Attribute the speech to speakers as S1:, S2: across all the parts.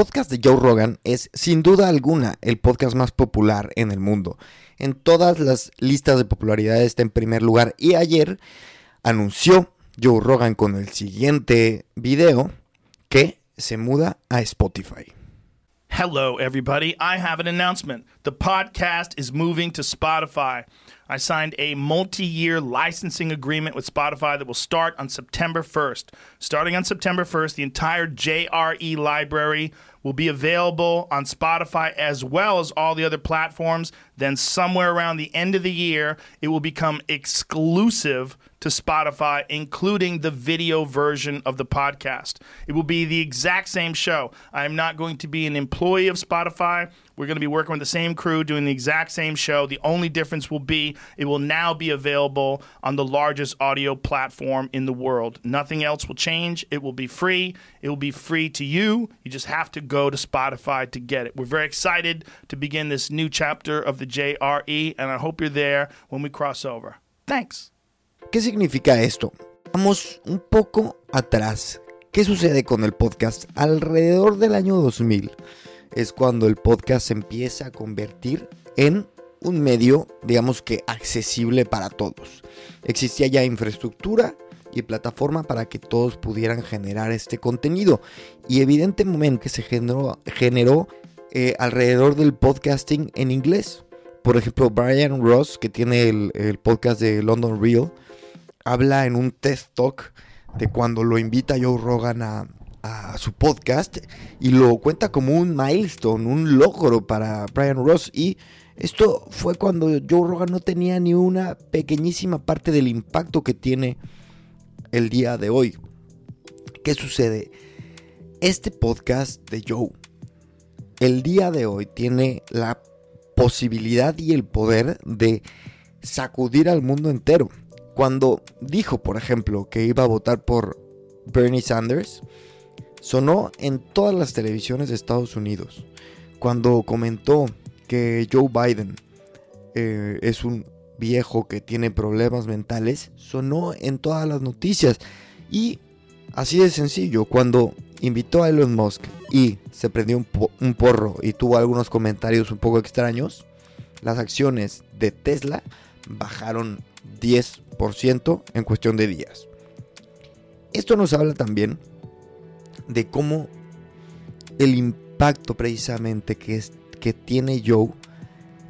S1: Podcast de Joe Rogan es sin duda alguna el podcast más popular en el mundo. En todas las listas de popularidad está en primer lugar y ayer anunció Joe Rogan con el siguiente video que se muda a Spotify.
S2: Hello, everybody. I have an announcement. The podcast is moving to Spotify. I signed a multi year licensing agreement with Spotify that will start on September 1st. Starting on September 1st, the entire JRE library will be available on Spotify as well as all the other platforms. Then, somewhere around the end of the year, it will become exclusive to Spotify, including the video version of the podcast. It will be the exact same show. I am not going to be an employee of Spotify. We're going to be working with the same crew doing the exact same show. The only difference will be it will now be available on the largest audio platform in the world. Nothing else will change. It will be free. It will be free to you. You just have to go to Spotify to get it. We're very excited to begin this new chapter of the JRE, and I hope you're there when we cross over. Thanks.
S1: ¿Qué significa esto? Vamos un poco atrás. ¿Qué sucede con el podcast? Alrededor del año 2000 es cuando el podcast se empieza a convertir en un medio, digamos que accesible para todos. Existía ya infraestructura y plataforma para que todos pudieran generar este contenido. Y evidentemente se generó, eh, alrededor del podcasting en inglés. Por ejemplo, Brian Ross, que tiene el, el podcast de London Real, habla en un TED Talk de cuando lo invita Joe Rogan a, a su podcast y lo cuenta como un milestone, un logro para Brian Ross. Y esto fue cuando Joe Rogan no tenía ni una pequeñísima parte del impacto que tiene el día de hoy. ¿Qué sucede? Este podcast de Joe, el día de hoy, tiene la posibilidad y el poder de sacudir al mundo entero. Cuando dijo, por ejemplo, que iba a votar por Bernie Sanders, sonó en todas las televisiones de Estados Unidos. Cuando comentó que Joe Biden eh, es un viejo que tiene problemas mentales, sonó en todas las noticias. Y así de sencillo, cuando invitó a Elon Musk y se prendió un, un porro y tuvo algunos comentarios un poco extraños, las acciones de Tesla bajaron 10% en cuestión de días. Esto nos habla también de cómo el impacto precisamente que, que tiene Joe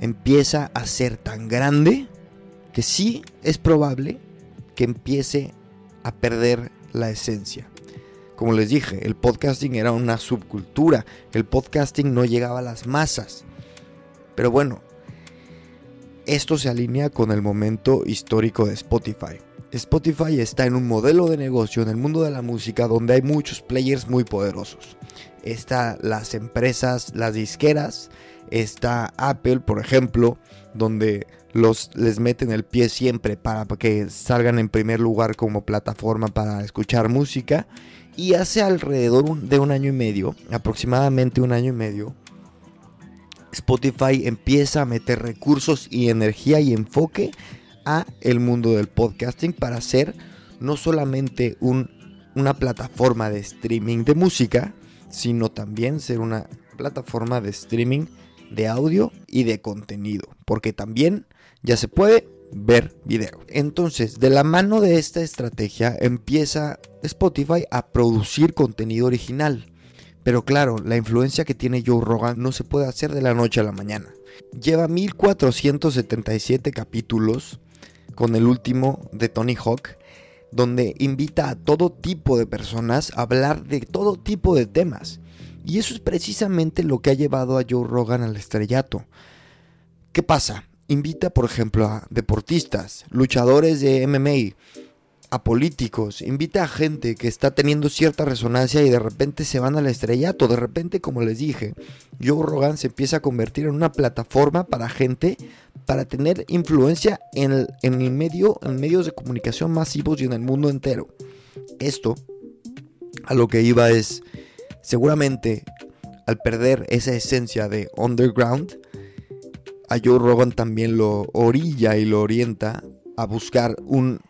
S1: empieza a ser tan grande que sí es probable que empiece a perder la esencia. Como les dije, el podcasting era una subcultura, el podcasting no llegaba a las masas. Pero bueno, esto se alinea con el momento histórico de Spotify. Spotify está en un modelo de negocio en el mundo de la música donde hay muchos players muy poderosos. Está las empresas, las disqueras, está Apple, por ejemplo, donde los les meten el pie siempre para que salgan en primer lugar como plataforma para escuchar música. Y hace alrededor de un año y medio, aproximadamente un año y medio, Spotify empieza a meter recursos y energía y enfoque a el mundo del podcasting para ser no solamente un, una plataforma de streaming de música, sino también ser una plataforma de streaming de audio y de contenido, porque también ya se puede ver video. Entonces, de la mano de esta estrategia empieza Spotify a producir contenido original. Pero claro, la influencia que tiene Joe Rogan no se puede hacer de la noche a la mañana. Lleva 1477 capítulos con el último de Tony Hawk, donde invita a todo tipo de personas a hablar de todo tipo de temas. Y eso es precisamente lo que ha llevado a Joe Rogan al estrellato. ¿Qué pasa? Invita, por ejemplo, a deportistas, luchadores de MMA, a políticos, invita a gente que está teniendo cierta resonancia y de repente se van al estrellato. De repente, como les dije, Joe Rogan se empieza a convertir en una plataforma para gente para tener influencia en en el medio, en medios de comunicación masivos y en el mundo entero. Esto a lo que iba es, seguramente al perder esa esencia de underground, a Joe Rogan también lo orilla y lo orienta a buscar un,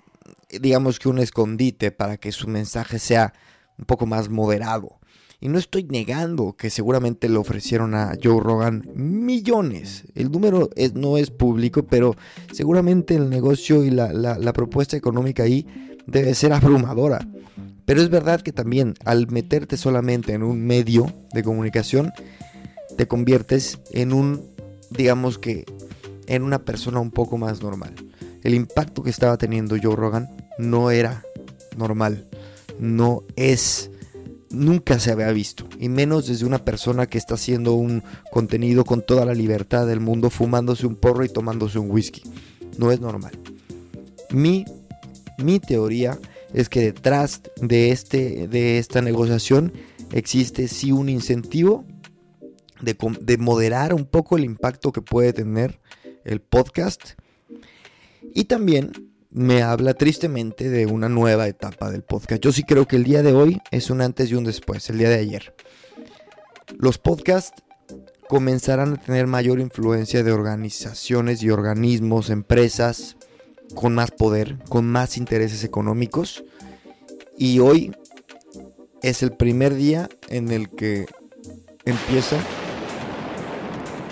S1: digamos que un escondite para que su mensaje sea un poco más moderado. Y no estoy negando que seguramente le ofrecieron a Joe Rogan millones. El número no es público, pero seguramente el negocio y la, la propuesta económica ahí debe ser abrumadora. Pero es verdad que también al meterte solamente en un medio de comunicación, te conviertes en un, digamos que, en una persona un poco más normal. El impacto que estaba teniendo Joe Rogan no era normal, no es, nunca se había visto, y menos desde una persona que está haciendo un contenido con toda la libertad del mundo, fumándose un porro y tomándose un whisky. No es normal. Mi, mi teoría es que detrás de, este, de esta negociación existe sí un incentivo de, de moderar un poco el impacto que puede tener el podcast. Y también me habla tristemente de una nueva etapa del podcast. Yo sí creo que el día de hoy es un antes y un después, el día de ayer. Los podcasts comenzarán a tener mayor influencia de organizaciones y organismos, empresas con más poder, con más intereses económicos. Y hoy es el primer día en el que empieza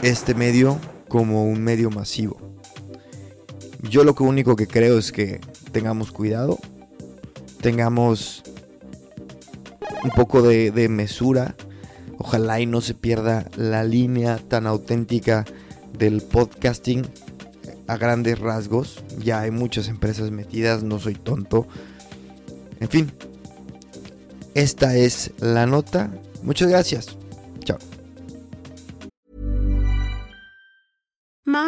S1: este medio como un medio masivo. Yo lo único que creo es que tengamos cuidado, tengamos un poco de, de mesura, ojalá y no se pierda la línea tan auténtica del podcasting a grandes rasgos. Ya hay muchas empresas metidas, no soy tonto. En fin, esta es la nota. Muchas gracias. Chao.